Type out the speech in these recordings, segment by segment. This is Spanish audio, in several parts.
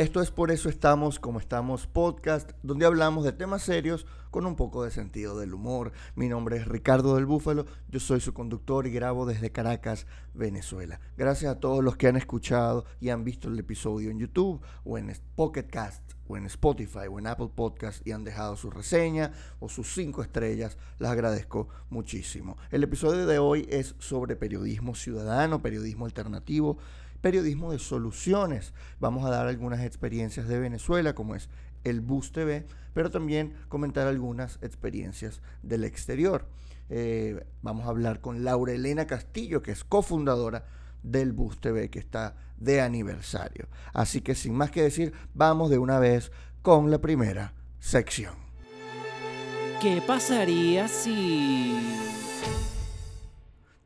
Esto es por eso estamos como estamos podcast, donde hablamos de temas serios con un poco de sentido del humor. Mi nombre es Ricardo del Búfalo, yo soy su conductor y grabo desde Caracas, Venezuela. Gracias a todos los que han escuchado y han visto el episodio en YouTube o en Pocket Cast o en Spotify o en Apple Podcast y han dejado su reseña o sus cinco estrellas. Les agradezco muchísimo. El episodio de hoy es sobre periodismo ciudadano, periodismo alternativo periodismo de soluciones. Vamos a dar algunas experiencias de Venezuela, como es el Bus TV, pero también comentar algunas experiencias del exterior. Eh, vamos a hablar con Laura Elena Castillo, que es cofundadora del Bus TV, que está de aniversario. Así que sin más que decir, vamos de una vez con la primera sección. ¿Qué pasaría si...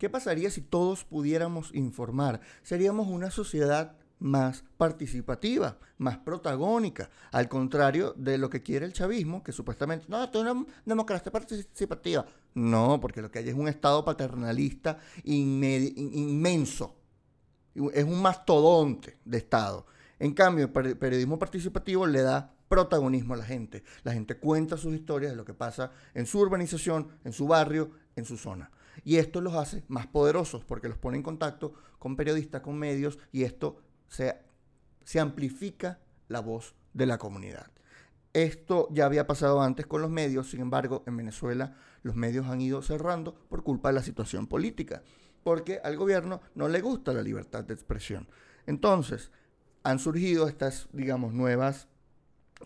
¿Qué pasaría si todos pudiéramos informar? Seríamos una sociedad más participativa, más protagónica, al contrario de lo que quiere el chavismo, que supuestamente, no, esto es una democracia participativa. No, porque lo que hay es un Estado paternalista inmenso, es un mastodonte de Estado. En cambio, el periodismo participativo le da protagonismo a la gente. La gente cuenta sus historias de lo que pasa en su urbanización, en su barrio, en su zona. Y esto los hace más poderosos porque los pone en contacto con periodistas, con medios, y esto se, amplifica la voz de la comunidad. Esto ya había pasado antes con los medios, sin embargo, en Venezuela los medios han ido cerrando por culpa de la situación política, porque al gobierno no le gusta la libertad de expresión. Entonces, han surgido estas, digamos, nuevas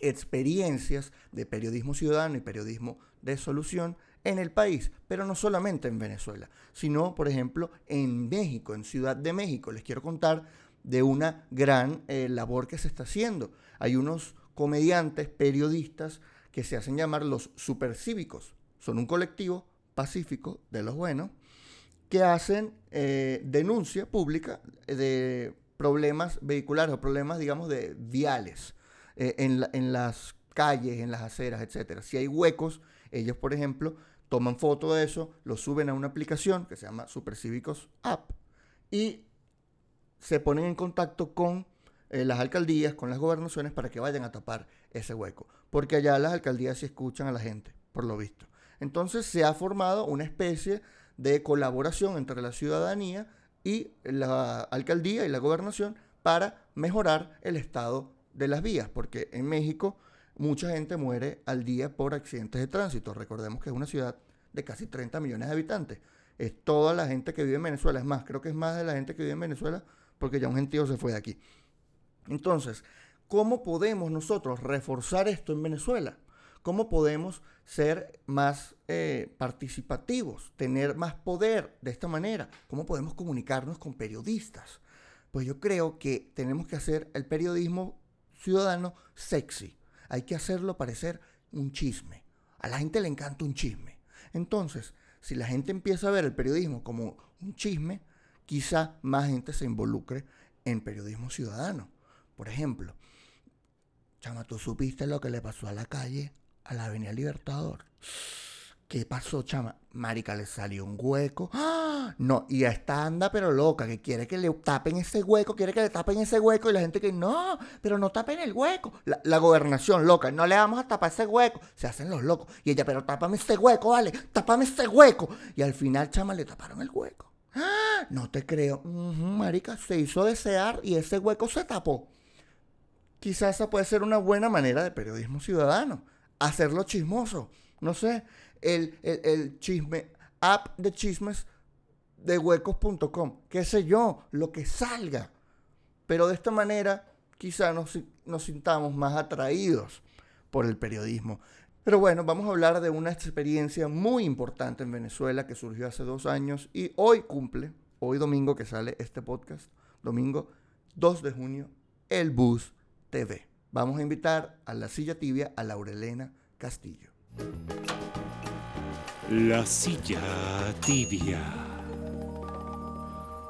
experiencias de periodismo ciudadano y periodismo de solución en el país, pero no solamente en Venezuela, sino, por ejemplo, en México, en Ciudad de México. Les quiero contar de una gran eh, labor que se está haciendo. Hay unos comediantes, periodistas, que se hacen llamar los supercívicos. Son un colectivo pacífico de los buenos que hacen eh, denuncia pública de problemas vehiculares o problemas, digamos, de viales eh, en, en las calles, en las aceras, etc. Si hay huecos, ellos, por ejemplo, toman foto de eso, lo suben a una aplicación que se llama Supercívicos App y se ponen en contacto con eh, las alcaldías, con las gobernaciones para que vayan a tapar ese hueco. Porque allá las alcaldías sí escuchan a la gente, por lo visto. Entonces se ha formado una especie de colaboración entre la ciudadanía y la alcaldía y la gobernación para mejorar el estado de las vías. Porque en México mucha gente muere al día por accidentes de tránsito. Recordemos que es una ciudad de casi 30 millones de habitantes. Es toda la gente que vive en Venezuela. Es más, creo que es más de la gente que vive en Venezuela porque ya un gentío se fue de aquí. Entonces, ¿cómo podemos nosotros reforzar esto en Venezuela? ¿Cómo podemos ser más eh, participativos, tener más poder de esta manera? ¿Cómo podemos comunicarnos con periodistas? Pues yo creo que tenemos que hacer el periodismo ciudadano sexy hay que hacerlo parecer un chisme. A la gente le encanta un chisme. Entonces, si la gente empieza a ver el periodismo como un chisme, quizá más gente se involucre en periodismo ciudadano. Por ejemplo, chama, ¿tú supiste lo que le pasó a la calle, a la Avenida Libertador? ¿Qué pasó, chama? Marica, le salió un hueco. ¡Ah! No, y esta anda pero loca, que quiere que le tapen ese hueco, quiere que le tapen ese hueco, y la gente que no, pero no tapen el hueco. La, gobernación loca, no le vamos a tapar ese hueco. Se hacen los locos. Y ella, pero tápame ese hueco, vale, tápame ese hueco. Y al final, chama, le taparon el hueco. ¡Ah! No te creo. marica, se hizo desear y ese hueco se tapó. Quizás esa puede ser una buena manera de periodismo ciudadano. Hacerlo chismoso. No sé, el, chisme, app de chismes de huecos.com, qué sé yo, lo que salga. Pero de esta manera quizá nos, nos sintamos más atraídos por el periodismo. Pero bueno, vamos a hablar de una experiencia muy importante en Venezuela que surgió hace dos años y hoy cumple, hoy domingo que sale este podcast, domingo 2 de junio, el Bus TV. Vamos a invitar a la silla tibia a Laurelena Castillo. La silla tibia.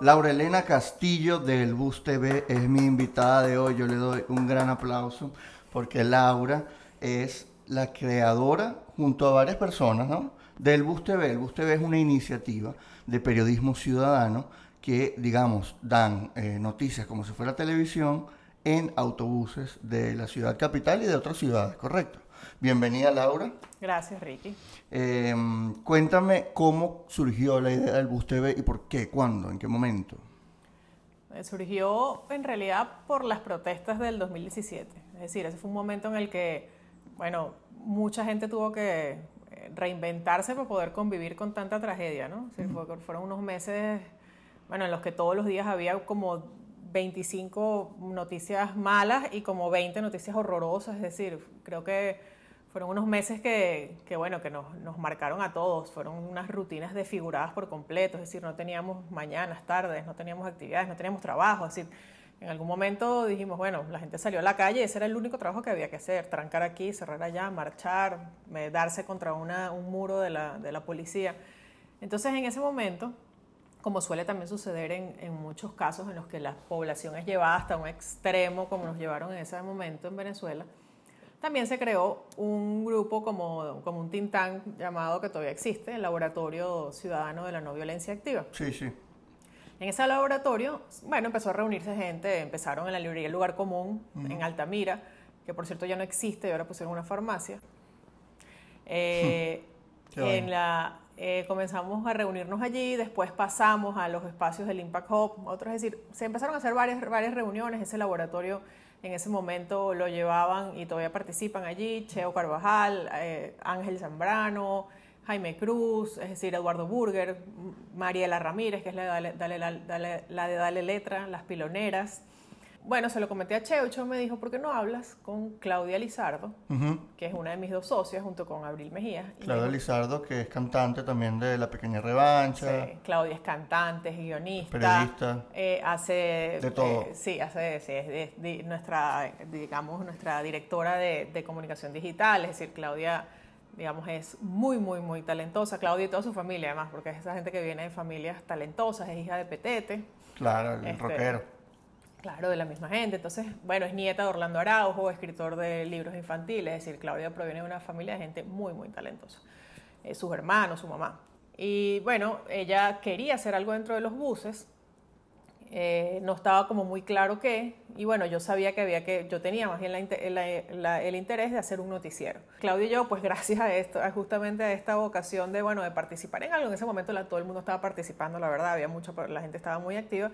Laura Elena Castillo del Bus TV es mi invitada de hoy. Yo le doy un gran aplauso porque Laura es la creadora, junto a varias personas, ¿no? del Bus TV. El Bus TV es una iniciativa de periodismo ciudadano que, digamos, dan eh, noticias como si fuera televisión en autobuses de la ciudad capital y de otras ciudades, ¿correcto? Bienvenida Laura. Gracias Ricky. Eh, cuéntame cómo surgió la idea del bus TV y por qué, cuándo, en qué momento. Eh, surgió en realidad por las protestas del 2017. Es decir, ese fue un momento en el que, bueno, mucha gente tuvo que eh, reinventarse para poder convivir con tanta tragedia, ¿no? fueron unos meses, bueno, en los que todos los días había como 25 noticias malas y como 20 noticias horrorosas. Es decir, creo que fueron unos meses que, que bueno, que nos, nos, marcaron a todos. Fueron unas rutinas desfiguradas por completo. Es decir, no teníamos mañanas, tardes, no teníamos actividades, no teníamos trabajo. Es decir, en algún momento dijimos, bueno, la gente salió a la calle, ese era el único trabajo que había que hacer, trancar aquí, cerrar allá, marchar, darse contra una, un muro de la, de la policía. Entonces, en ese momento como suele también suceder en, en, muchos casos en los que la población es llevada hasta un extremo, como nos llevaron en ese momento en Venezuela, también se creó un grupo como, como un think tank llamado, que todavía existe, el Laboratorio Ciudadano de la No Violencia Activa. Sí, sí. En ese laboratorio, bueno, empezó a reunirse gente, empezaron en la librería El Lugar Común, en Altamira, que por cierto ya no existe y ahora pusieron una farmacia. Eh, en la, eh, comenzamos a reunirnos allí, después pasamos a los espacios del Impact Hub, otros, es decir, se empezaron a hacer varias, varias reuniones, ese laboratorio en ese momento lo llevaban y todavía participan allí, Cheo Carvajal, eh, Ángel Zambrano, Jaime Cruz, es decir, Eduardo Burger, Mariela Ramírez, que es la de Dale Letra, Las Piloneras, bueno, se lo comenté a Cheo Cheo me dijo, ¿por qué no hablas con Claudia Lizardo, que es una de mis dos socias, junto con Abril Mejía? Claudia Lizardo, que es cantante también de La Pequeña Revancha. Sí, Claudia es cantante, es guionista. Periodista. Eh, hace... De todo. Eh, sí, hace, sí, es nuestra, digamos, nuestra directora de, de comunicación digital, es decir, Claudia digamos, es muy, muy, muy talentosa. Claudia y toda su familia, además, porque es esa gente que viene de familias talentosas, es hija de Petete. Claro, el este, rockero. Claro, de la misma gente. Entonces, bueno, es nieta de Orlando Araujo, escritor de libros infantiles. Es decir, Claudia proviene de una familia de gente muy, muy talentosa. Eh, sus hermanos, su mamá. Y bueno, ella quería hacer algo dentro de los buses. Eh, no estaba como muy claro qué. Y bueno, yo sabía que había que, yo tenía más bien el interés de hacer un noticiero. Claudia y yo, pues gracias a esto, justamente a esta vocación de, bueno, de participar en algo. En ese momento la, todo el mundo estaba participando, la verdad, había mucho, la gente estaba muy activa.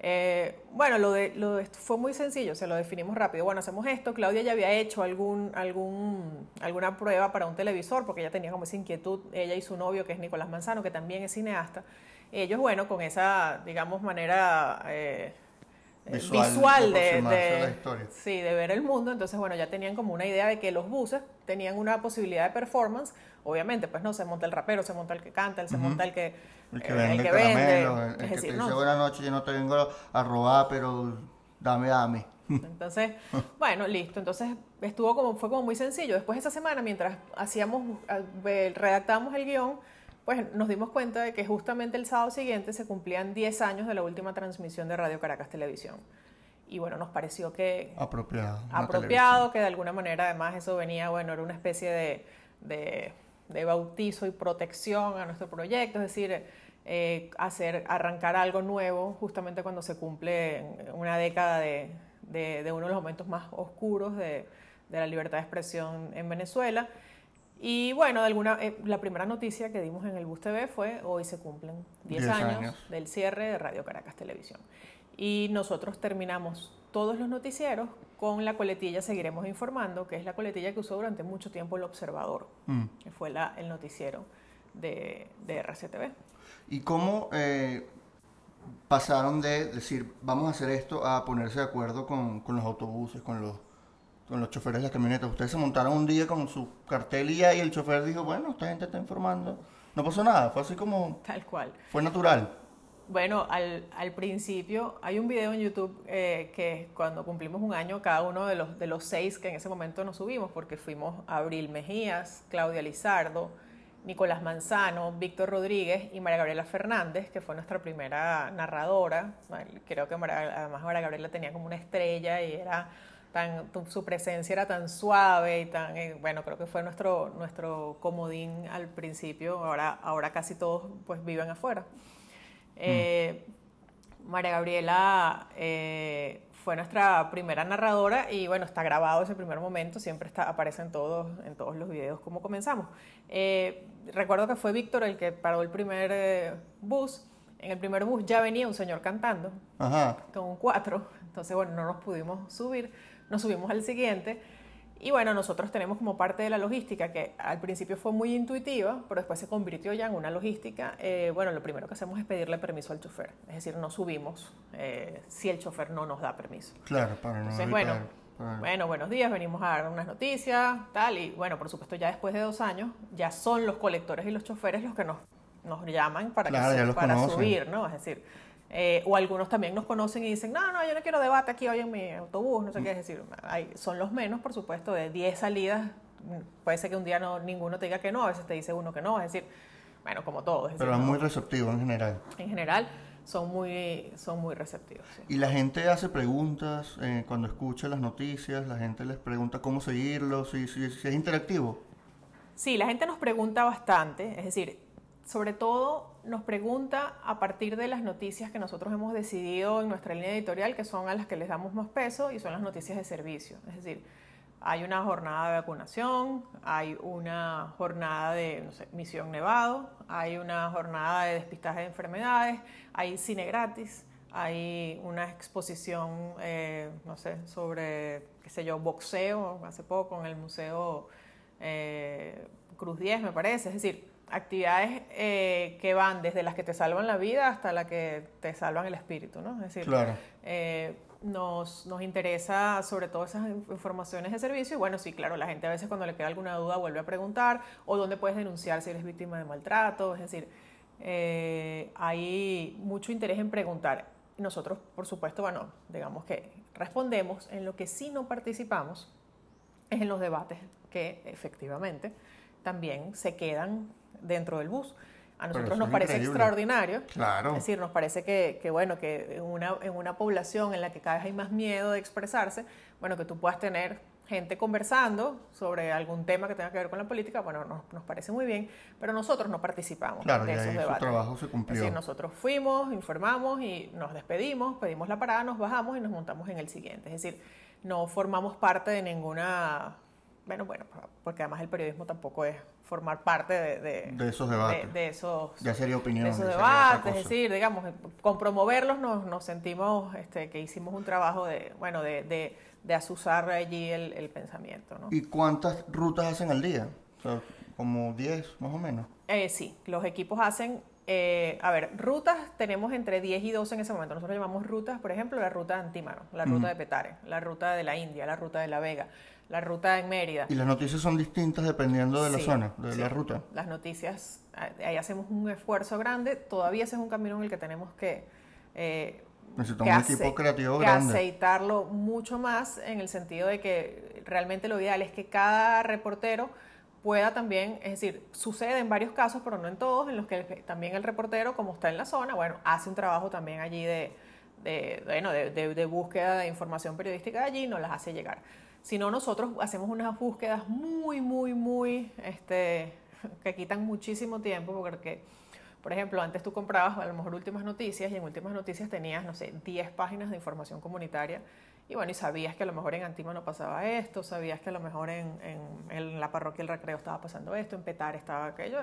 Eh, bueno, lo de, lo fue muy sencillo, se lo definimos rápido. Bueno, hacemos esto. Claudia ya había hecho algún, algún, alguna prueba para un televisor, porque ella tenía como esa inquietud, ella y su novio, que es Nicolás Manzano, que también es cineasta. Ellos, bueno, con esa, digamos, manera eh, visual, de, de, sí, de ver el mundo, entonces, bueno, ya tenían como una idea de que los buses tenían una posibilidad de performance. Obviamente, pues no, se monta el rapero, se monta el que canta, se monta el que el que vende, el que, vende, el, que te dice buenas noches, yo no te vengo a robar, pero dame, dame. Entonces, bueno, listo. Entonces estuvo como, fue como muy sencillo. Después de esa semana, mientras hacíamos, redactábamos el guion, pues nos dimos cuenta de que justamente el sábado siguiente se cumplían 10 años de la última transmisión de Radio Caracas Televisión. Y bueno, nos pareció que... Apropiado. Apropiado, que de alguna manera además eso venía, bueno, era una especie de, de, de bautizo y protección a nuestro proyecto, es decir, eh, hacer, arrancar algo nuevo justamente cuando se cumple una década de, de, uno de los momentos más oscuros de, de, la libertad de expresión en Venezuela. Y bueno, de alguna, eh, la primera noticia que dimos en el Bus TV fue hoy se cumplen 10 años, del cierre de Radio Caracas Televisión. Y nosotros terminamos todos los noticieros con la coletilla Seguiremos Informando, que es la coletilla que usó durante mucho tiempo el Observador, mm. que fue la, el noticiero de, de RCTV. ¿Y cómo eh, pasaron de decir, vamos a hacer esto, a ponerse de acuerdo con, con los autobuses, con los, con los choferes de las camionetas? Ustedes se montaron un día con su cartel y el chofer dijo, bueno, esta gente está informando. No pasó nada, fue así como... Tal cual. Fue natural. Bueno, al, al, principio hay un video en YouTube eh, que cuando cumplimos un año, cada uno de los, de los seis que en ese momento nos subimos, porque fuimos Abril Mejías, Claudia Lizardo, Nicolás Manzano, Víctor Rodríguez y María Gabriela Fernández, que fue nuestra primera narradora. Creo que además María Gabriela tenía como una estrella y era tan, su presencia era tan suave y tan, eh, bueno, creo que fue nuestro, nuestro comodín al principio, ahora, ahora casi todos pues viven afuera. Eh, María Gabriela eh, fue nuestra primera narradora y bueno, está grabado ese primer momento, siempre está, aparece en todos, en todos los videos como comenzamos. Eh, recuerdo que fue Víctor el que paró el primer eh, bus. En el primer bus ya venía un señor cantando Ajá. con un cuatro, entonces bueno, no nos pudimos subir, nos subimos al siguiente. Y bueno, nosotros tenemos como parte de la logística que al principio fue muy intuitiva, pero después se convirtió ya en una logística. eh, bueno, lo primero que hacemos es pedirle permiso al chofer, es decir, no subimos eh, si el chofer no nos da permiso. Claro, para no Entonces, bueno, para- bueno, buenos días, venimos a dar unas noticias, tal, y bueno, por supuesto, ya después de dos años, ya son los colectores y los choferes los que nos, nos llaman para, que Claro, los para conocen. subir, ¿no? Es decir, eh, o algunos también nos conocen y dicen, no, no, yo no quiero debate aquí hoy en mi autobús, no sé qué, es decir, hay, son los menos, por supuesto, de 10 salidas, puede ser que un día no, ninguno te diga que no, a veces te dice uno que no, es decir, bueno, como todo, es decir, Pero es no, muy receptivo en general. en general son muy, son muy receptivos. sí. Y la gente hace preguntas eh, cuando escucha las noticias, la gente les pregunta cómo seguirlo, si, si, si es interactivo. Sí, la gente nos pregunta bastante, es decir, sobre todo nos pregunta a partir de las noticias que nosotros hemos decidido en nuestra línea editorial, que son a las que les damos más peso y son las noticias de servicio. Es decir, hay una jornada de vacunación, hay una jornada de no sé, misión nevado, hay una jornada de despistaje de enfermedades, hay cine gratis, hay una exposición, eh, no sé, sobre, qué sé yo, boxeo hace poco en el Museo eh, Cruz 10, me parece. Es decir, actividades eh, que van desde las que te salvan la vida hasta las que te salvan el espíritu, ¿no? Es decir, Claro. eh, nos, nos interesa sobre todo esas in- informaciones de servicio y bueno, sí, claro, la gente a veces cuando le queda alguna duda vuelve a preguntar o dónde puedes denunciar si eres víctima de maltrato, es decir, eh, hay mucho interés en preguntar. Nosotros, por supuesto, bueno, digamos que respondemos, en lo que sí no participamos es en los debates que efectivamente también se quedan dentro del bus. A nosotros nos es parece increíble. extraordinario Claro. es decir, nos parece que, que, bueno, que en una, en una población en la que cada vez hay más miedo de expresarse, bueno, que tú puedas tener gente conversando sobre algún tema que tenga que ver con la política, bueno, nos, nos parece muy bien, pero nosotros no participamos Claro, de esos ahí su debates. trabajo se Es cumplió. decir, nosotros fuimos, informamos y nos despedimos, pedimos la parada, nos bajamos y nos montamos en el siguiente. Es decir, no formamos parte de ninguna... Bueno, bueno, porque además el periodismo tampoco es formar parte de, de- De esos debates. de- de esos Ya sería opinión. de esos debates, es decir, digamos, con promoverlos nos, nos sentimos este, que hicimos un trabajo de, bueno, de, azuzar allí el, el pensamiento, ¿no? ¿Y cuántas rutas hacen al día? O sea, como 10 más o menos. Eh, sí, los equipos hacen, eh, a ver, rutas tenemos entre 10 y 12 en ese momento. Nosotros llamamos rutas, por ejemplo, la ruta de Antímano, la ruta de Petare, la ruta de la India, la ruta de La Vega, la ruta en Mérida. Y las noticias son distintas dependiendo de la Sí, zona, de sí. la ruta. Las noticias, eh, ahí hacemos un esfuerzo grande, todavía ese es un camino en el que tenemos que... eh, Necesitamos un equipo creativo que grande. aceitarlo mucho más en el sentido de que realmente lo ideal es que cada reportero pueda también, es decir, sucede en varios casos, pero no en todos, en los que el- también el reportero, como está en la zona, bueno, hace un trabajo también allí de, de, bueno, de, de- de búsqueda de información periodística allí y nos las hace llegar. Si no, nosotros hacemos unas búsquedas muy, muy, muy, este, que quitan muchísimo tiempo, porque por ejemplo, antes tú comprabas a lo mejor últimas noticias y en últimas noticias tenías, no sé, 10 páginas de información comunitaria y bueno, y sabías que a lo mejor en Antímano pasaba esto, sabías que a lo mejor en, en- en la parroquia El Recreo estaba pasando esto, en Petar estaba aquello.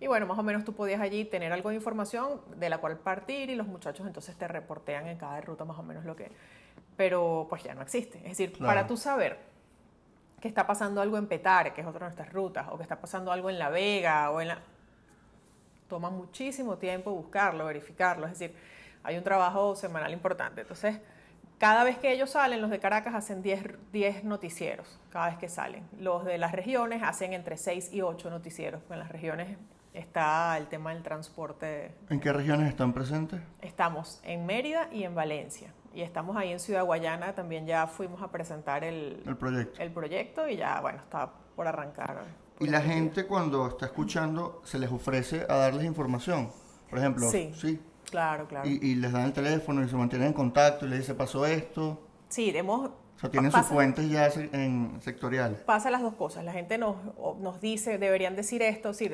Y bueno, más o menos tú podías allí tener algo de información de la cual partir y los muchachos entonces te reportean en cada ruta más o menos lo que... Pero pues ya no existe. Es decir, Claro. para tú saber que está pasando algo en Petare, que es otra de nuestras rutas, o que está pasando algo en La Vega o en la toma muchísimo tiempo buscarlo, verificarlo, es decir, hay un trabajo semanal importante. Entonces, cada vez que ellos salen, los de Caracas hacen 10, 10 noticieros, cada vez que salen. Los de las regiones hacen entre 6 y 8 noticieros. En las regiones está el tema del transporte. ¿En qué regiones están presentes? Estamos en Mérida y en Valencia. Y estamos ahí en Ciudad Guayana, también ya fuimos a presentar el, El proyecto. el proyecto y ya, bueno, está por arrancar. Y la gente cuando está escuchando se les ofrece a darles información. Por ejemplo, Sí. sí. Claro, claro. Y, y les dan el teléfono y se mantienen en contacto y les dice pasó esto. Sí, hemos, O sea, tienen sus Pasa- fuentes ya en sectoriales. pasa las dos cosas. La gente nos, nos dice, deberían decir esto. Sí,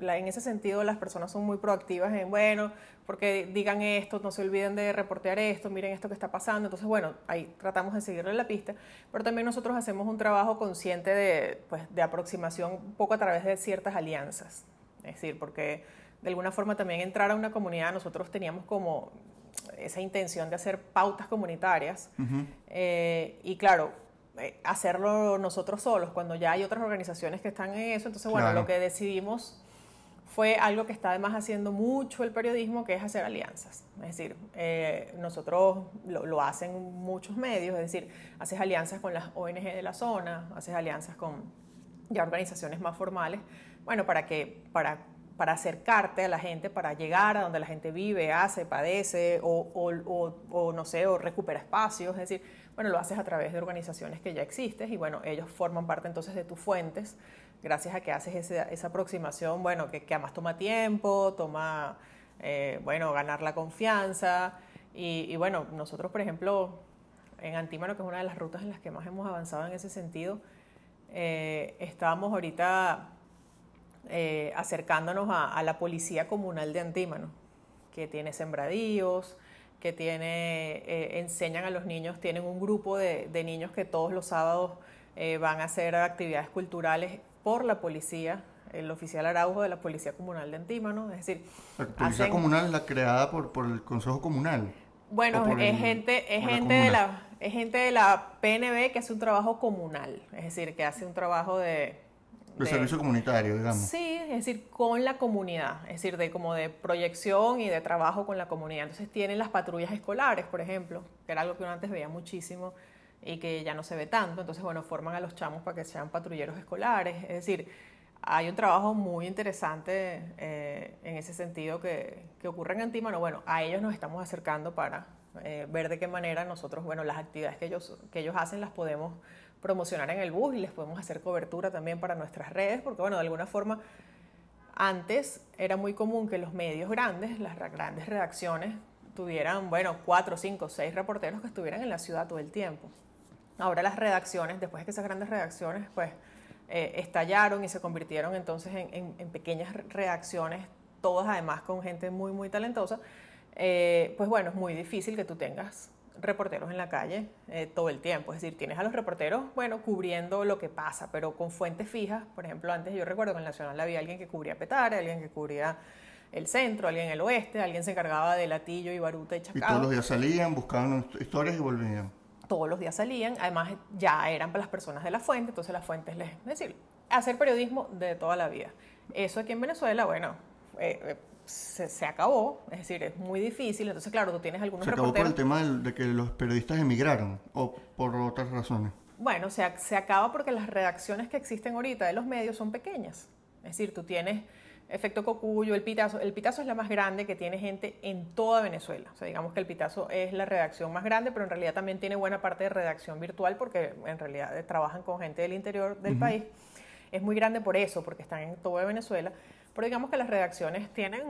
la- en ese sentido, las personas son muy proactivas en, bueno, porque digan esto, no se olviden de reportear esto, miren esto que está pasando. Entonces, bueno, ahí tratamos de seguirle la pista. Pero también nosotros hacemos un trabajo consciente de, pues, de aproximación un poco a través de ciertas alianzas. Es decir, porque de alguna forma también entrar a una comunidad, nosotros teníamos como esa intención de hacer pautas comunitarias. Eh, y claro, eh, hacerlo nosotros solos, cuando ya hay otras organizaciones que están en eso. Entonces, bueno, Claro. lo que decidimos fue algo que está además haciendo mucho el periodismo, que es hacer alianzas. Es decir, eh, nosotros lo, lo hacen muchos medios, es decir, haces alianzas con las ONG de la zona, haces alianzas con ya organizaciones más formales, bueno, para que para, para acercarte a la gente, para llegar a donde la gente vive, hace, padece o, o, o- o, no sé, o recupera espacios, es decir, bueno, lo haces a través de organizaciones que ya existen y bueno, ellos forman parte entonces de tus fuentes, gracias a que haces ese- esa aproximación, bueno, que, que además toma tiempo, toma, eh, bueno, ganar la confianza y, y bueno, nosotros, por ejemplo, en Antímano, que es una de las rutas en las que más hemos avanzado en ese sentido, eh, estábamos ahorita eh, acercándonos a, a la policía comunal de Antímano, que tiene sembradíos, que tiene, eh, enseñan a los niños, tienen un grupo de, de niños que todos los sábados eh, van a hacer actividades culturales por la policía, el oficial Araujo de la Policía Comunal de Antímano, es decir, La policía hacen- comunal, la creada por, por el Consejo Comunal. bueno, es el- gente, es la gente de la, es gente de la PNB que hace un trabajo comunal, es decir, que hace un trabajo de, De servicio comunitario, digamos. Sí, es decir, con la comunidad, es decir, de como de proyección y de trabajo con la comunidad. Entonces tienen las patrullas escolares, por ejemplo, que era algo que uno antes veía muchísimo y que ya no se ve tanto. Entonces, bueno, forman a los chamos para que sean patrulleros escolares. Es decir, hay un trabajo muy interesante eh, en ese sentido que, que ocurre en Antímano. Bueno, a ellos nos estamos acercando para eh, ver de qué manera nosotros, bueno, las actividades que ellos, que ellos hacen las podemos promocionar en el bus y les podemos hacer cobertura también para nuestras redes, porque bueno, de alguna forma antes era muy común que los medios grandes, las ra- grandes redacciones, tuvieran, bueno, cuatro, cinco, seis reporteros que estuvieran en la ciudad todo el tiempo. Ahora las redacciones, después de que esas grandes redacciones, pues, eh, estallaron y se convirtieron entonces en, en- pequeñas re- redacciones, todas además con gente muy, muy talentosa, eh, pues bueno, es muy difícil que tú tengas reporteros en la calle eh, todo el tiempo. Es decir, tienes a los reporteros, bueno, cubriendo lo que pasa, pero con fuentes fijas. Por ejemplo, antes yo recuerdo que en Nacional había alguien que cubría Petare, alguien que cubría el centro, alguien el oeste, alguien se encargaba de Latillo y Baruta y Y Chacao todos los días salían, buscaban hist- historias y volvían. todos los días salían, además ya eran para las personas de la fuente, entonces las fuentes les... Es decir, hacer periodismo de toda la vida. Eso aquí en Venezuela, bueno, eh, eh, se, se acabó, es decir, es muy difícil, entonces claro, tú tienes algunos Se acabó por el tema de que los periodistas emigraron o por otras razones. Bueno, se, se acaba porque las redacciones que existen ahorita de los medios son pequeñas. Es decir, tú tienes Efecto Cocuyo, El Pitazo. El Pitazo es la más grande que tiene gente en toda Venezuela. O sea, digamos que El Pitazo es la redacción más grande, pero en realidad también tiene buena parte de redacción virtual porque en realidad trabajan con gente del interior del país. Es muy grande por eso, porque están en toda Venezuela. Pero digamos que las redacciones tienen,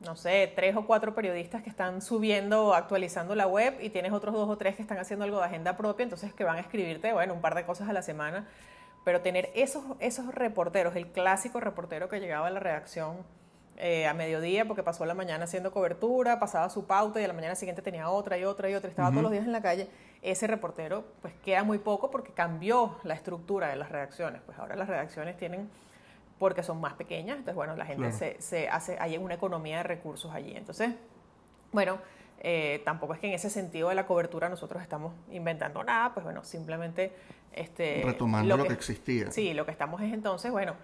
no sé, tres o cuatro periodistas que están subiendo, actualizando la web y tienes otros dos o tres que están haciendo algo de agenda propia, entonces que van a escribirte, bueno, un par de cosas a la semana. Pero tener esos, esos reporteros, el clásico reportero que llegaba a la redacción eh, a mediodía porque pasó la mañana haciendo cobertura, pasaba su pauta y a la mañana siguiente tenía otra y otra y otra, estaba todos los días en la calle, ese reportero pues queda muy poco porque cambió la estructura de las redacciones. Pues ahora las redacciones tienen, porque son más pequeñas, entonces bueno, la gente Claro. se, se hace, hay una economía de recursos allí. Entonces, bueno, eh, tampoco es que en ese sentido de la cobertura nosotros estamos inventando nada, pues bueno, simplemente este, Retomando lo que existía. Sí, lo que estamos es entonces, bueno,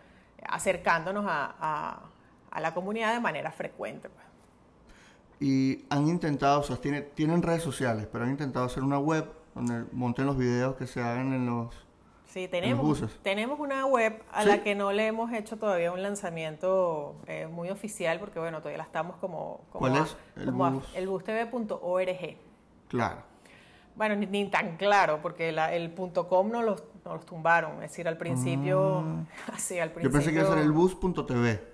acercándonos a, a- a la comunidad de manera frecuente. pues. Y han intentado, o sea, tiene- tienen redes sociales, pero han intentado hacer una web donde monten los videos que se hagan en los... Sí, tenemos, tenemos una web a ¿Sí? la que no le hemos hecho todavía un lanzamiento eh, muy oficial porque, bueno, todavía la estamos como... como ¿Cuál a- es? El como a- bus. elbustv.org. Claro. Bueno, ni, ni tan claro, porque la- el punto .com no los, no los tumbaron. Es decir, al principio... así, al Ah. Yo principio... pensé que iba a ser el bus.tv.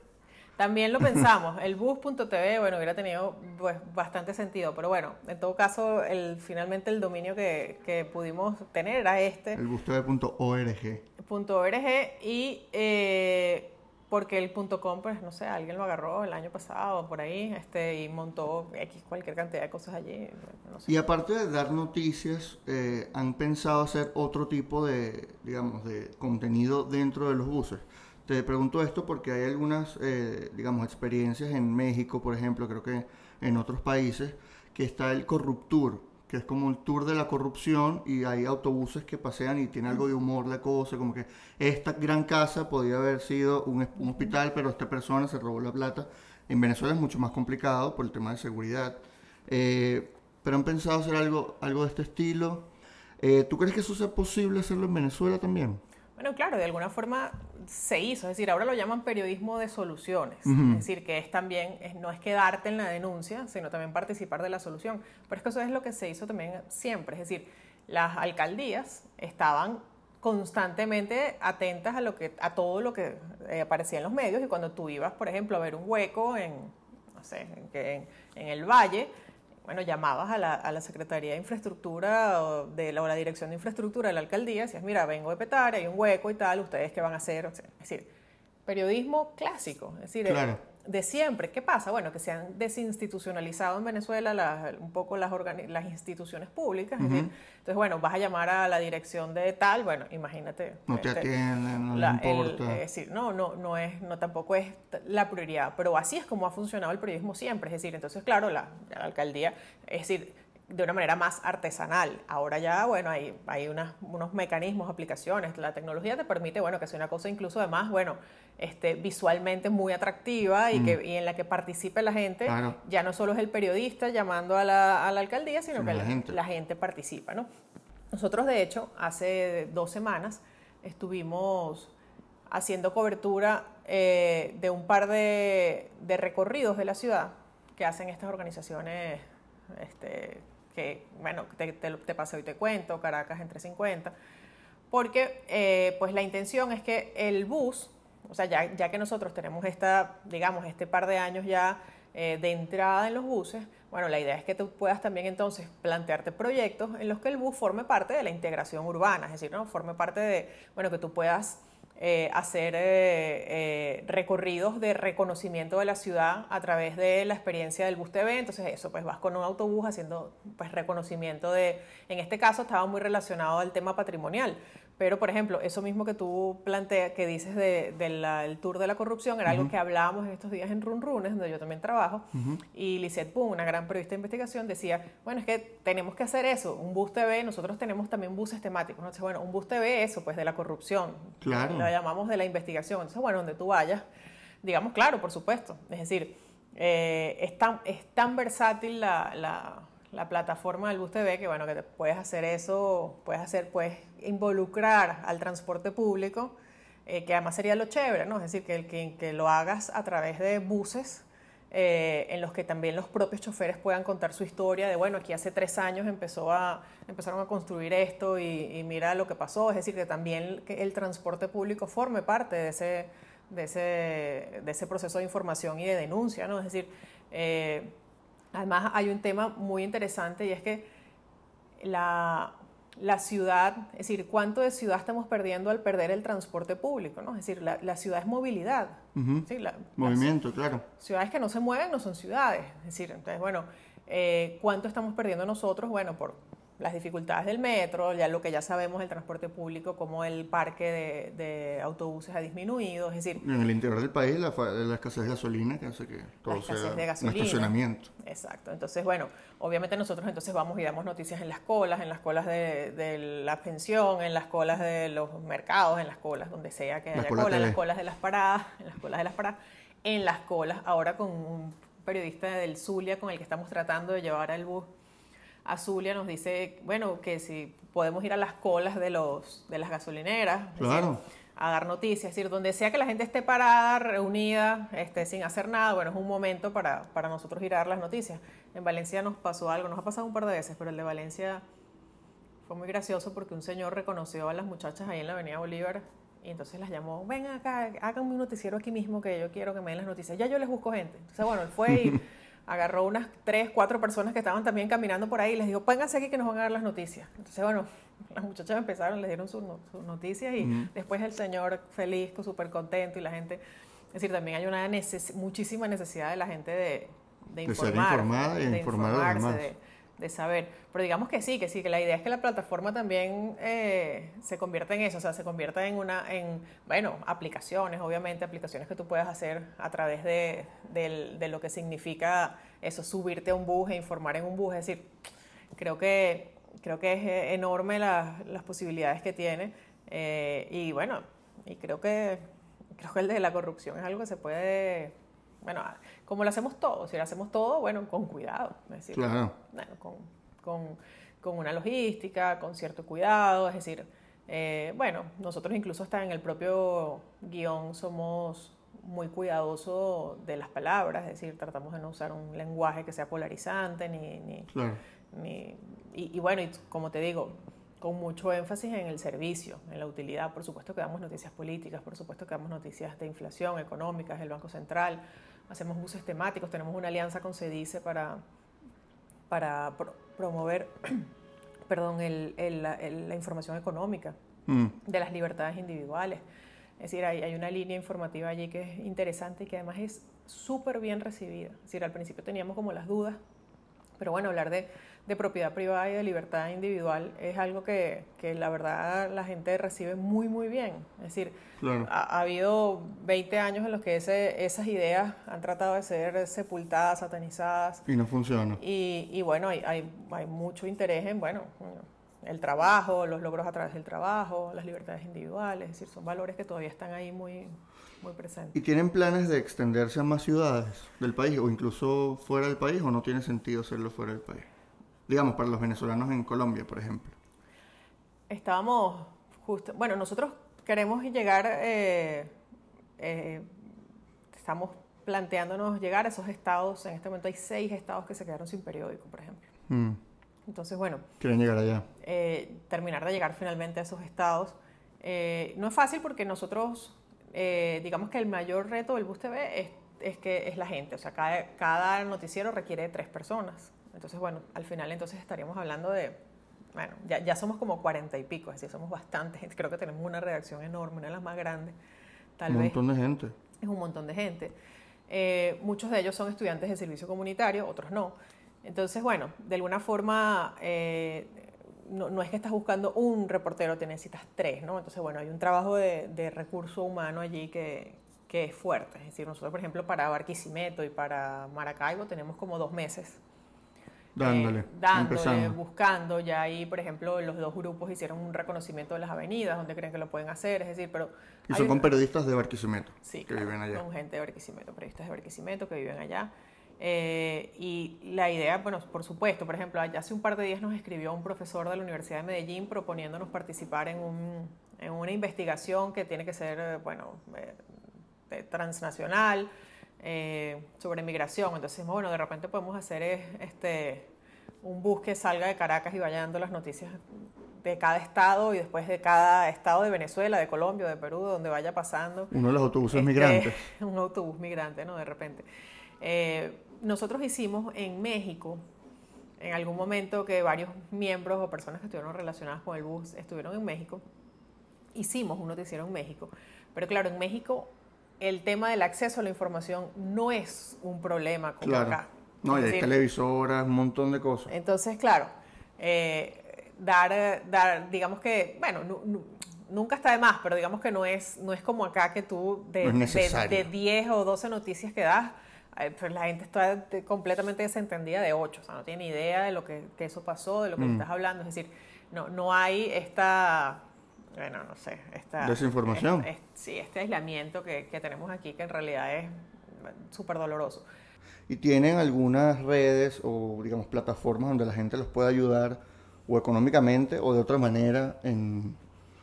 También lo pensamos, el bus.tv, bueno, hubiera tenido pues, bastante sentido, pero bueno, en todo caso, el, finalmente el dominio que, que pudimos tener era este. El bustv.org. .org y eh, porque el .com, pues no sé, alguien lo agarró el año pasado por ahí este, y montó X cualquier cantidad de cosas allí. No sé. Y aparte de dar noticias, eh, ¿han pensado hacer otro tipo de, digamos, de contenido dentro de los buses? Te pregunto esto porque hay algunas, eh, digamos, experiencias en México, por ejemplo, creo que en otros países, que está el Corruptur, que es como el tour de la corrupción y hay autobuses que pasean y tiene algo de humor la cosa, como que esta gran casa podía haber sido un, un hospital, pero esta persona se robó la plata. En Venezuela es mucho más complicado por el tema de seguridad. Eh, pero han pensado hacer algo, algo de este estilo. Eh, ¿Tú crees que eso sea posible hacerlo en Venezuela también? Bueno, claro, de alguna forma se hizo, es decir, ahora lo llaman periodismo de soluciones, Ujú. es decir, que es también, no es quedarte en la denuncia, sino también participar de la solución. Pero es que eso es lo que se hizo también siempre, es decir, las alcaldías estaban constantemente atentas a, lo que, a todo lo que eh, aparecía en los medios y cuando tú ibas, por ejemplo, a ver un hueco en, no sé, en- en el valle, bueno, llamabas a la, a la Secretaría de Infraestructura o de la, o la Dirección de Infraestructura de la alcaldía, decías, mira, vengo de Petare, hay un hueco y tal, ¿ustedes qué van a hacer? O sea, es decir, periodismo clásico, es decir, Claro. De siempre. ¿Qué pasa? Bueno, que se han desinstitucionalizado en Venezuela las- un poco las, las instituciones públicas. decir, Ujú. entonces, bueno, vas a llamar a la dirección de tal, bueno, imagínate. No te este, atienden, no la- les el- importa. es decir, no, no, no es, no tampoco es la prioridad, pero así es como ha funcionado el periodismo siempre, es decir, entonces claro, la, la alcaldía, es decir, de una manera más artesanal. Ahora ya, bueno, hay, hay unas- unos mecanismos, aplicaciones, la tecnología te permite, bueno, que sea una cosa incluso además, bueno, este, visualmente muy atractiva y, que, y en la que participe la gente. Mm. Claro. Ya no solo es el periodista llamando a la, a la alcaldía, sino Sino que la la, gente. la gente participa, ¿no? Nosotros, de hecho, hace dos semanas estuvimos haciendo cobertura eh, de un par de, de recorridos de la ciudad que hacen estas organizaciones este, que, bueno, te, te, te paseo y te cuento, Caracas entre 50, porque eh, pues la intención es que el bus, o sea, ya, ya que nosotros tenemos esta, digamos, este par de años ya eh, de entrada en los buses, bueno, la idea es que tú puedas también entonces plantearte proyectos en los que el bus forme parte de la integración urbana, es decir, ¿no? forme parte de, bueno, que tú puedas eh, hacer eh, eh, recorridos de reconocimiento de la ciudad a través de la experiencia del bus TV. Entonces eso, pues vas con un autobús haciendo pues reconocimiento de, en este caso estaba muy relacionado al tema patrimonial. Pero, por ejemplo, eso mismo que tú planteas, que dices del de, tour de la corrupción, era algo que hablábamos en estos días en Run Runes, donde yo también trabajo, y Lisette Boone, una gran periodista de investigación, decía, bueno, es que tenemos que hacer eso, un bus TV, nosotros tenemos también buses temáticos, ¿no? Entonces, bueno, un bus TV, eso, pues, de la corrupción, Claro. la llamamos de la investigación, entonces, bueno, donde tú vayas, digamos, claro, por supuesto, es decir, eh, es, tan, es tan versátil la, la- la plataforma del Bus TV que bueno, que te puedes hacer eso, puedes hacer, puedes involucrar al transporte público, eh, que además sería lo chévere, ¿no? Es decir, que, que lo hagas a través de buses eh, en los que también los propios choferes puedan contar su historia de, bueno, aquí hace tres años empezó a, empezaron a construir esto y, y mira lo que pasó, es decir, que también que el transporte público forme parte de ese, de ese, de ese proceso de información y de denuncia, ¿no? Es decir, eh, además hay un tema muy interesante y es que la, la ciudad, es decir, cuánto de ciudad estamos perdiendo al perder el transporte público, ¿no? Es decir, la, la ciudad es movilidad. ¿sí? La- Movimiento, claro. ciudades que no se mueven no son ciudades. Es decir, entonces, bueno, eh, ¿cuánto estamos perdiendo nosotros? Bueno, por las dificultades del metro, ya lo que ya sabemos del transporte público, como el parque de, de autobuses ha disminuido, es decir, En el interior del país, la, la escasez de gasolina que hace que todo La escasez sea de un gasolina. estacionamiento. Exacto. Entonces, bueno, obviamente nosotros entonces vamos y damos noticias en las colas, en las colas de, de la pensión, en las colas de los mercados, en las colas donde sea que haya cola cola, en las colas de las paradas, en las colas de las paradas, en las colas, ahora con un periodista del Zulia con el que estamos tratando de llevar al bus a Zulia nos dice, bueno, que si podemos ir a las colas de los de las gasolineras, es decir, Claro. a dar noticias, es decir, donde sea que la gente esté parada, reunida, este, sin hacer nada, bueno, es un momento para, para nosotros ir a dar las noticias. En Valencia nos pasó algo, nos ha pasado un par de veces, pero el de Valencia fue muy gracioso porque un señor reconoció a las muchachas ahí en la Avenida Bolívar Y entonces las llamó, ven acá, hagan un noticiero aquí mismo que yo quiero que me den las noticias. Ya yo les busco gente. Entonces, bueno, él fue y agarró unas tres, cuatro personas que estaban también caminando por ahí y les dijo, pónganse aquí que nos van a dar las noticias. Entonces, bueno, las muchachas empezaron, les dieron sus, no- sus noticias y después el señor feliz, súper contento y la gente... Es decir, también hay una neces- muchísima necesidad de la gente de, de De ser informar, informada y de informar a los informarse, demás. de, de saber. Pero digamos que sí, que sí, que la idea es que la plataforma también eh, se convierta en eso, o sea, se convierta en una, en, bueno, aplicaciones, obviamente, aplicaciones que tú puedas hacer a través de, del- de lo que significa eso, subirte a un bus e informar en un bus. Es decir, creo que, creo que es enorme la- las posibilidades que tiene. eh, y bueno, y creo que, creo que el de la corrupción es algo que se puede, bueno, como lo hacemos todo, si lo hacemos todo, bueno, con cuidado. Es decir, Claro. bueno, con, con- con una logística, con cierto cuidado, es decir, eh, bueno, nosotros incluso hasta en el propio guion somos muy cuidadosos de las palabras, es decir, tratamos de no usar un lenguaje que sea polarizante, ni, ni, Claro. ni- y, y bueno, y como te digo, con mucho énfasis en el servicio, en la utilidad. Por supuesto que damos noticias políticas, por supuesto que damos noticias de inflación, económicas, del Banco Central, hacemos buses temáticos, tenemos una alianza con CEDICE para, para pro- promover perdón, el- el- la, el- la información económica Mm. de las libertades individuales. Es decir, hay, hay una línea informativa allí que es interesante y que además es súper bien recibida. Es decir, al principio teníamos como las dudas, pero bueno, hablar de, de propiedad privada y de libertad individual es algo que, que la verdad la gente recibe muy, muy bien. Es decir, Claro. ha, ha habido 20 años en los que ese- esas ideas han tratado de ser sepultadas, satanizadas, Y no funciona. y, y bueno, hay, hay, hay mucho interés en, bueno, el trabajo, los logros a través del trabajo, las libertades individuales, es decir, son valores que todavía están ahí muy, muy presentes. ¿Y tienen planes de extenderse a más ciudades del país o incluso fuera del país o no tiene sentido hacerlo fuera del país? Digamos, para los venezolanos en Colombia, por ejemplo. Estábamos justo, bueno, nosotros queremos llegar, eh, eh, estamos planteándonos llegar a esos estados, en este momento hay seis estados que se quedaron sin periódico, por ejemplo. Mm. Entonces, bueno, Quieren llegar allá. eh, terminar de llegar finalmente a esos estados. Eh, no es fácil porque nosotros, eh, digamos que el mayor reto del Bus TV es, es que es la gente, o sea, cada, cada noticiero requiere de tres personas. Entonces, bueno, al final entonces estaríamos hablando de, bueno, ya, ya somos como cuarenta y pico, es decir, somos bastante gente, creo que tenemos una redacción enorme, una de las más grandes, tal Un vez montón de gente. es un montón de gente. Eh, muchos de ellos son estudiantes de servicio comunitario, otros no. Entonces, bueno, de alguna forma, eh, no, no es que estás buscando un reportero, te necesitas tres, ¿no? Entonces, bueno, hay un trabajo de, de recurso humano allí que, que es fuerte. Es decir, nosotros, por ejemplo, para Barquisimeto y para Maracaibo tenemos como dos meses Dándole. eh, dándole, buscando. Ya ahí, por ejemplo, los dos grupos hicieron un reconocimiento de las avenidas, donde creen que lo pueden hacer. Es decir, pero. Y son con periodistas de Barquisimeto Sí, que claro, viven allá. Con gente de Barquisimeto, periodistas de Barquisimeto que viven allá. Eh, y la idea, bueno, por supuesto, por ejemplo, hace un par de días nos escribió un profesor de la Universidad de Medellín proponiéndonos participar en, un, en una investigación que tiene que ser, eh, bueno, eh, transnacional eh, sobre migración. Entonces, bueno, de repente podemos hacer este, un bus que salga de Caracas y vaya dando las noticias de cada estado y después de cada estado de Venezuela, de Colombia, de Perú, donde vaya pasando. Uno de los autobuses Este, migrantes. Un autobús migrante, ¿no? De repente. Eh, nosotros hicimos en México, en algún momento que varios miembros o personas que estuvieron relacionadas con el bus estuvieron en México, hicimos un noticiero en México. Pero claro, en México el tema del acceso a la información no es un problema como Claro. acá. No, y hay decir, televisoras, un montón de cosas. entonces, claro, eh, dar, dar, digamos que, bueno, nu- nu- nunca está de más, pero digamos que no es, no es como acá que tú de, No es de, necesario. de 10 o 12 noticias que das, eh, pues la gente está completamente desentendida de 8, o sea, no tiene ni idea de lo que, que eso pasó, de lo que Mm. estás hablando, es decir, no, no hay esta, bueno, no sé, esta... Desinformación. es- es- sí, este aislamiento que, que tenemos aquí que en realidad es súper doloroso. ¿Y tienen algunas redes o, digamos, plataformas donde la gente los pueda ayudar o económicamente o de otra manera? En,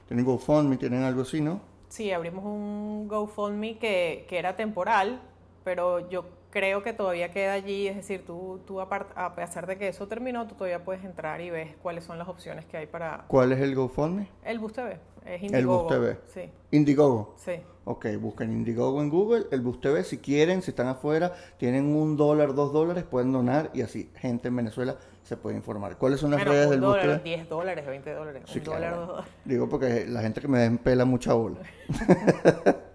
¿Tienen GoFundMe? ¿Tienen algo así, no? Sí, abrimos un GoFundMe que, que era temporal, pero yo creo que todavía queda allí, es decir, tú, tú a pesar de que eso terminó, tú todavía puedes entrar y ves cuáles son las opciones que hay para ¿Cuál es el GoFundMe? el Bus TV. Es El Indiegogo. Bus TV. Sí, Indiegogo. sí. Ok, busquen Indiegogo en Google, el Bus TV, si quieren, si están afuera, tienen un dólar, dos dólares, pueden donar y así gente en Venezuela se puede informar. ¿Cuáles son las Bueno, redes del Bus dólar, TV? 10 dólares, 20 dólares. Sí, un claro. dólar, dos dólares. Digo porque la gente que me den pela mucha bola.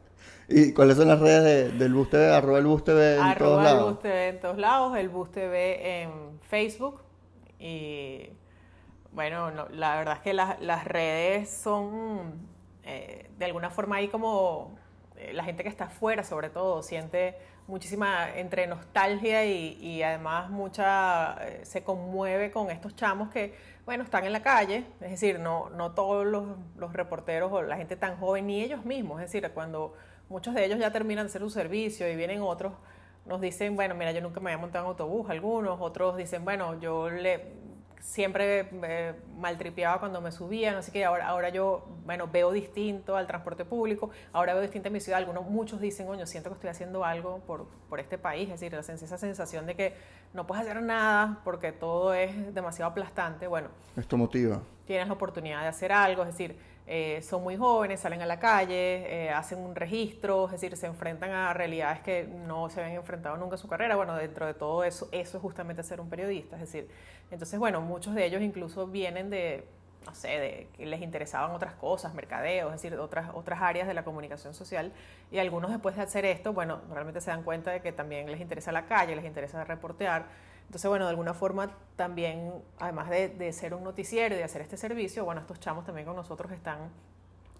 ¿Y cuáles son las redes de- del Bus TV? Arroba el Bus TV en todos Arroba el lados. Bus TV en todos lados, el Bus TV en Facebook y bueno, no, la verdad es que las, las redes son eh, de alguna forma ahí como eh, la gente que está afuera sobre todo siente muchísima entre nostalgia y, y además mucha eh, se conmueve con estos chamos que bueno están en la calle es decir no no todos los, los reporteros o la gente tan joven ni ellos mismos es decir cuando muchos de ellos ya terminan de hacer su servicio y vienen otros nos dicen, bueno, mira, yo nunca me había montado en autobús, algunos, otros dicen, bueno, yo le siempre eh, maltripeaba cuando me subían, así que ahora, ahora yo, bueno, veo distinto al transporte público, ahora veo distinto a mi ciudad, algunos, muchos dicen, coño, siento que estoy haciendo algo por, por este país, es decir, esa sensación de que no puedes hacer nada porque todo es demasiado aplastante, bueno, Esto motiva. tienes la oportunidad de hacer algo, es decir, eh, son muy jóvenes, salen a la calle, eh, hacen un registro, es decir, se enfrentan a realidades que no se habían enfrentado nunca en su carrera. Bueno, dentro de todo eso, eso es justamente ser un periodista, es decir, entonces, bueno, muchos de ellos incluso vienen de, no sé, de que les interesaban otras cosas, mercadeo, es decir, otras, otras áreas de la comunicación social, y algunos después de hacer esto, bueno, realmente se dan cuenta de que también les interesa la calle, les interesa reportear, entonces, bueno, de alguna forma también, además de, de ser un noticiero y de hacer este servicio, bueno, estos chamos también con nosotros están,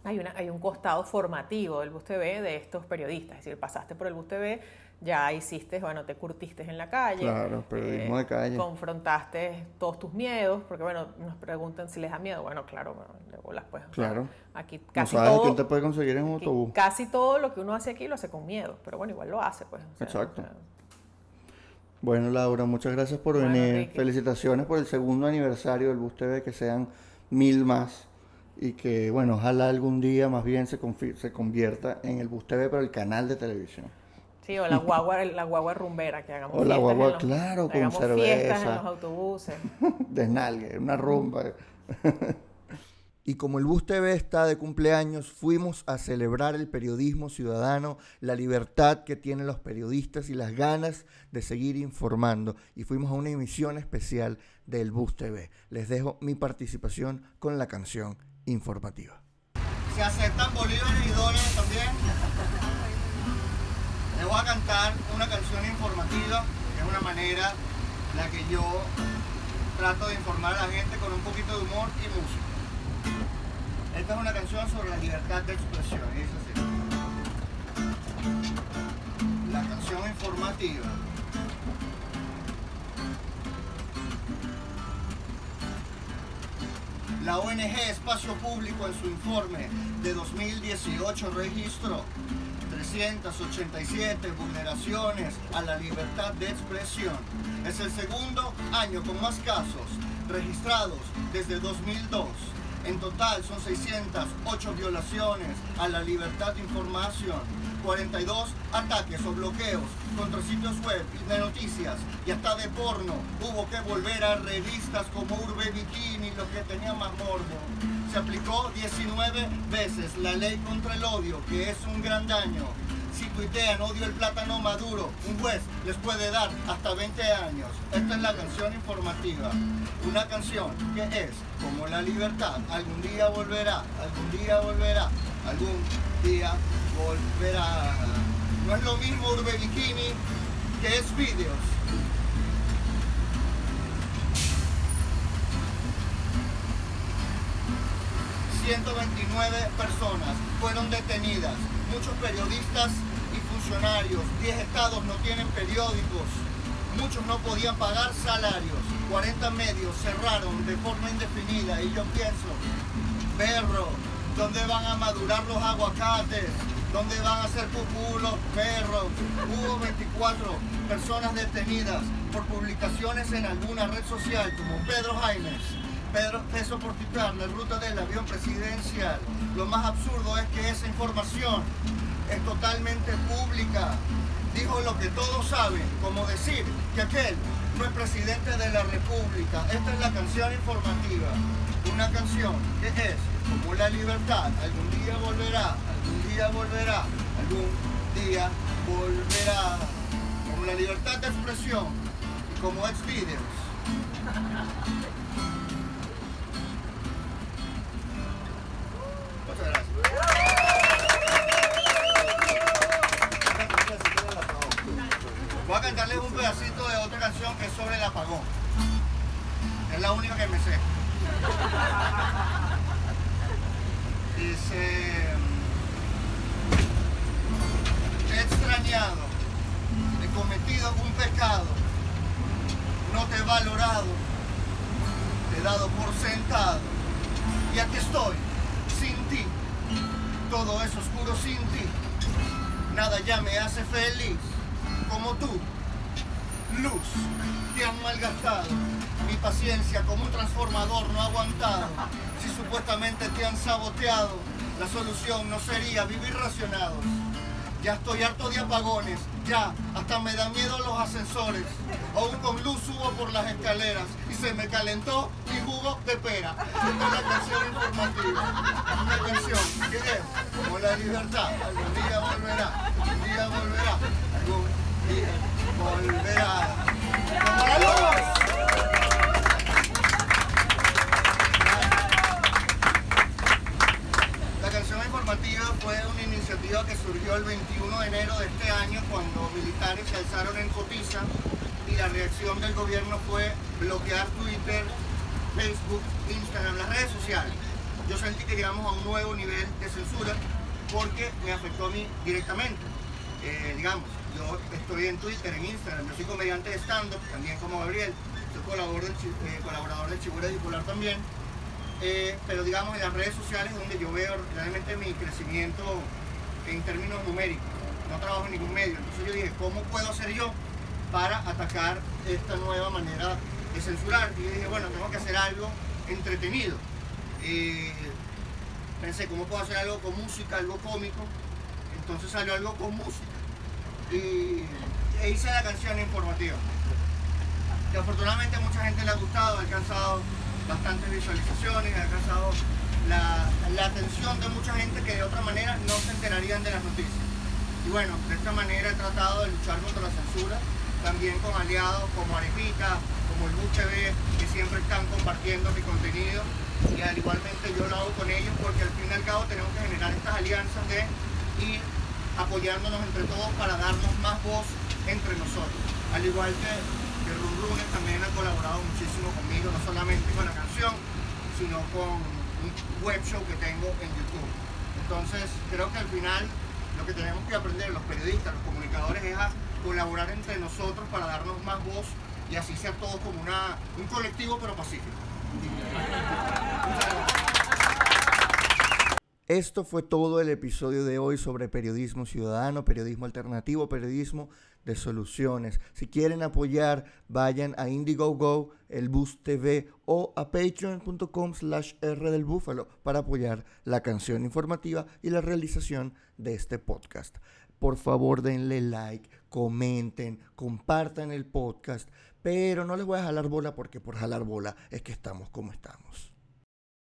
hay, una, hay un costado formativo del Bus TV de estos periodistas, es decir, pasaste por el Bus TV, ya hiciste, bueno, te curtiste en la calle. eh, Claro, periodismo de calle. Confrontaste todos tus miedos, porque bueno, nos preguntan si les da miedo. Bueno, claro, bueno, de bolas, pues. Claro. aquí No casi sabes todo, quién te puede conseguir en un autobús. casi todo lo que uno hace aquí lo hace con miedo, pero bueno, igual lo hace, pues. o sea, Exacto. o sea, Bueno, Laura, muchas gracias por Bueno, venir. Ricky. Felicitaciones por el segundo aniversario del Bus TV, que sean mil más. Y que, bueno, ojalá algún día más bien se, se convierta en el Bus TV, pero el canal de televisión. Sí, o la guagua, la guagua rumbera, que hagamos O la guagua, en los- claro, con hagamos fiestas en cerveza. los autobuses. Desnalgue, una rumba. Y como el Bus TV está de cumpleaños, fuimos a celebrar el periodismo ciudadano, la libertad que tienen los periodistas y las ganas de seguir informando. Y fuimos a una emisión especial del Bus TV. Les dejo mi participación con la canción informativa. ¿Se aceptan bolívares y dólares también? Les voy a cantar una canción informativa, que es una manera en la que yo trato de informar a la gente con un poquito de humor y música. Esta es una canción sobre la libertad de expresión. dice así. La canción informativa. La ONG Espacio Público en su informe de 2018 registró 387 vulneraciones a la libertad de expresión. Es el segundo año con más casos registrados desde 2002. En total son 608 violaciones a la libertad de información, 42 ataques o bloqueos contra sitios web de noticias y hasta de porno. Hubo que volver a revistas como Urbe Bikini, lo que tenía más morbo. Se aplicó 19 veces la ley contra el odio, que es un gran daño. Si tuitean odio el plátano maduro, un juez les puede dar hasta 20 años. Esta es la canción informativa. Una canción que es como la libertad. Algún día volverá, algún día volverá, algún día volverá. No es lo mismo Urbe Bikini que es vídeos. ...129 personas fueron detenidas, muchos periodistas y funcionarios, 10 estados no tienen periódicos, muchos no podían pagar salarios, 40 medios cerraron de forma indefinida y yo pienso, perro, ¿dónde van a madurar los aguacates? ¿Dónde van a hacer pupú los? Hubo 24 personas detenidas por publicaciones en alguna red social como Pedro Jaimes. Pedro preso por titular la ruta del avión presidencial. Lo más absurdo es que esa información es totalmente pública. Dijo lo que todos saben, como decir que aquel fue presidente de la República. Esta es la canción informativa. Una canción que es como la libertad. Algún día volverá, algún día volverá, algún día volverá. Como la libertad de expresión y como Xvideos. Muchas pedacito de otra canción que es sobre el apagón. Es la única que me sé. Dice, he extrañado, he cometido un pecado, no te he valorado, te he dado por sentado. Y aquí estoy, sin ti, todo es oscuro sin ti. Nada ya me hace feliz como tú. Luz, te han malgastado. Mi paciencia como un transformador no ha aguantado. Si supuestamente te han saboteado, la solución no sería vivir racionados. Ya estoy harto de apagones, ya, hasta me da miedo los ascensores. Aún con luz subo por las escaleras y se me calentó mi jugo de pera. Es la canción informativa. Una canción que es la libertad. Algún día volverá, algún día volverá, gobierno fue bloquear Twitter, Facebook, Instagram, las redes sociales. Yo sentí que llegamos a un nuevo nivel de censura porque me afectó a mí directamente. Eh, digamos, yo estoy en Twitter, en Instagram, yo soy comediante de stand-up, también como Gabriel, soy colaborador del, eh, colaborador Chibura Dipolar también. Eh, pero digamos en las redes sociales es donde yo veo realmente mi crecimiento en términos numéricos. No trabajo en ningún medio. Entonces yo dije, ¿cómo puedo hacer yo para atacar esta nueva manera de censurar? Y dije, bueno, tengo que hacer algo entretenido. Eh, pensé, ¿cómo puedo hacer algo con música, algo cómico? Entonces salió algo con música. Y e hice la canción informativa que afortunadamente a mucha gente le ha gustado, ha alcanzado bastantes visualizaciones, ha alcanzado la atención de mucha gente que de otra manera no se enterarían de las noticias. Y bueno, de esta manera he tratado de luchar contra la censura, también con aliados como Arepita, como el TV, que siempre están compartiendo mi contenido, y al igualmente yo lo hago con ellos porque al fin y al cabo tenemos que generar estas alianzas de ir apoyándonos entre todos para darnos más voz entre nosotros. Al igual que, que Run Runes también ha colaborado muchísimo conmigo, no solamente con la canción, sino con un web show que tengo en YouTube. Entonces, creo que al final lo que tenemos que aprender los periodistas, los comunicadores, es a colaborar entre nosotros para darnos más voz y así ser todos como una, un colectivo pero pacífico. Esto fue todo el episodio de hoy sobre periodismo ciudadano, periodismo alternativo, periodismo de soluciones. Si quieren apoyar, vayan a Indiegogo, el Bus TV o a patreon.com slash R del Búfalo para apoyar la canción informativa y la realización de este podcast. Por favor, denle like, comenten, compartan el podcast, pero no les voy a jalar bola porque por jalar bola es que estamos como estamos.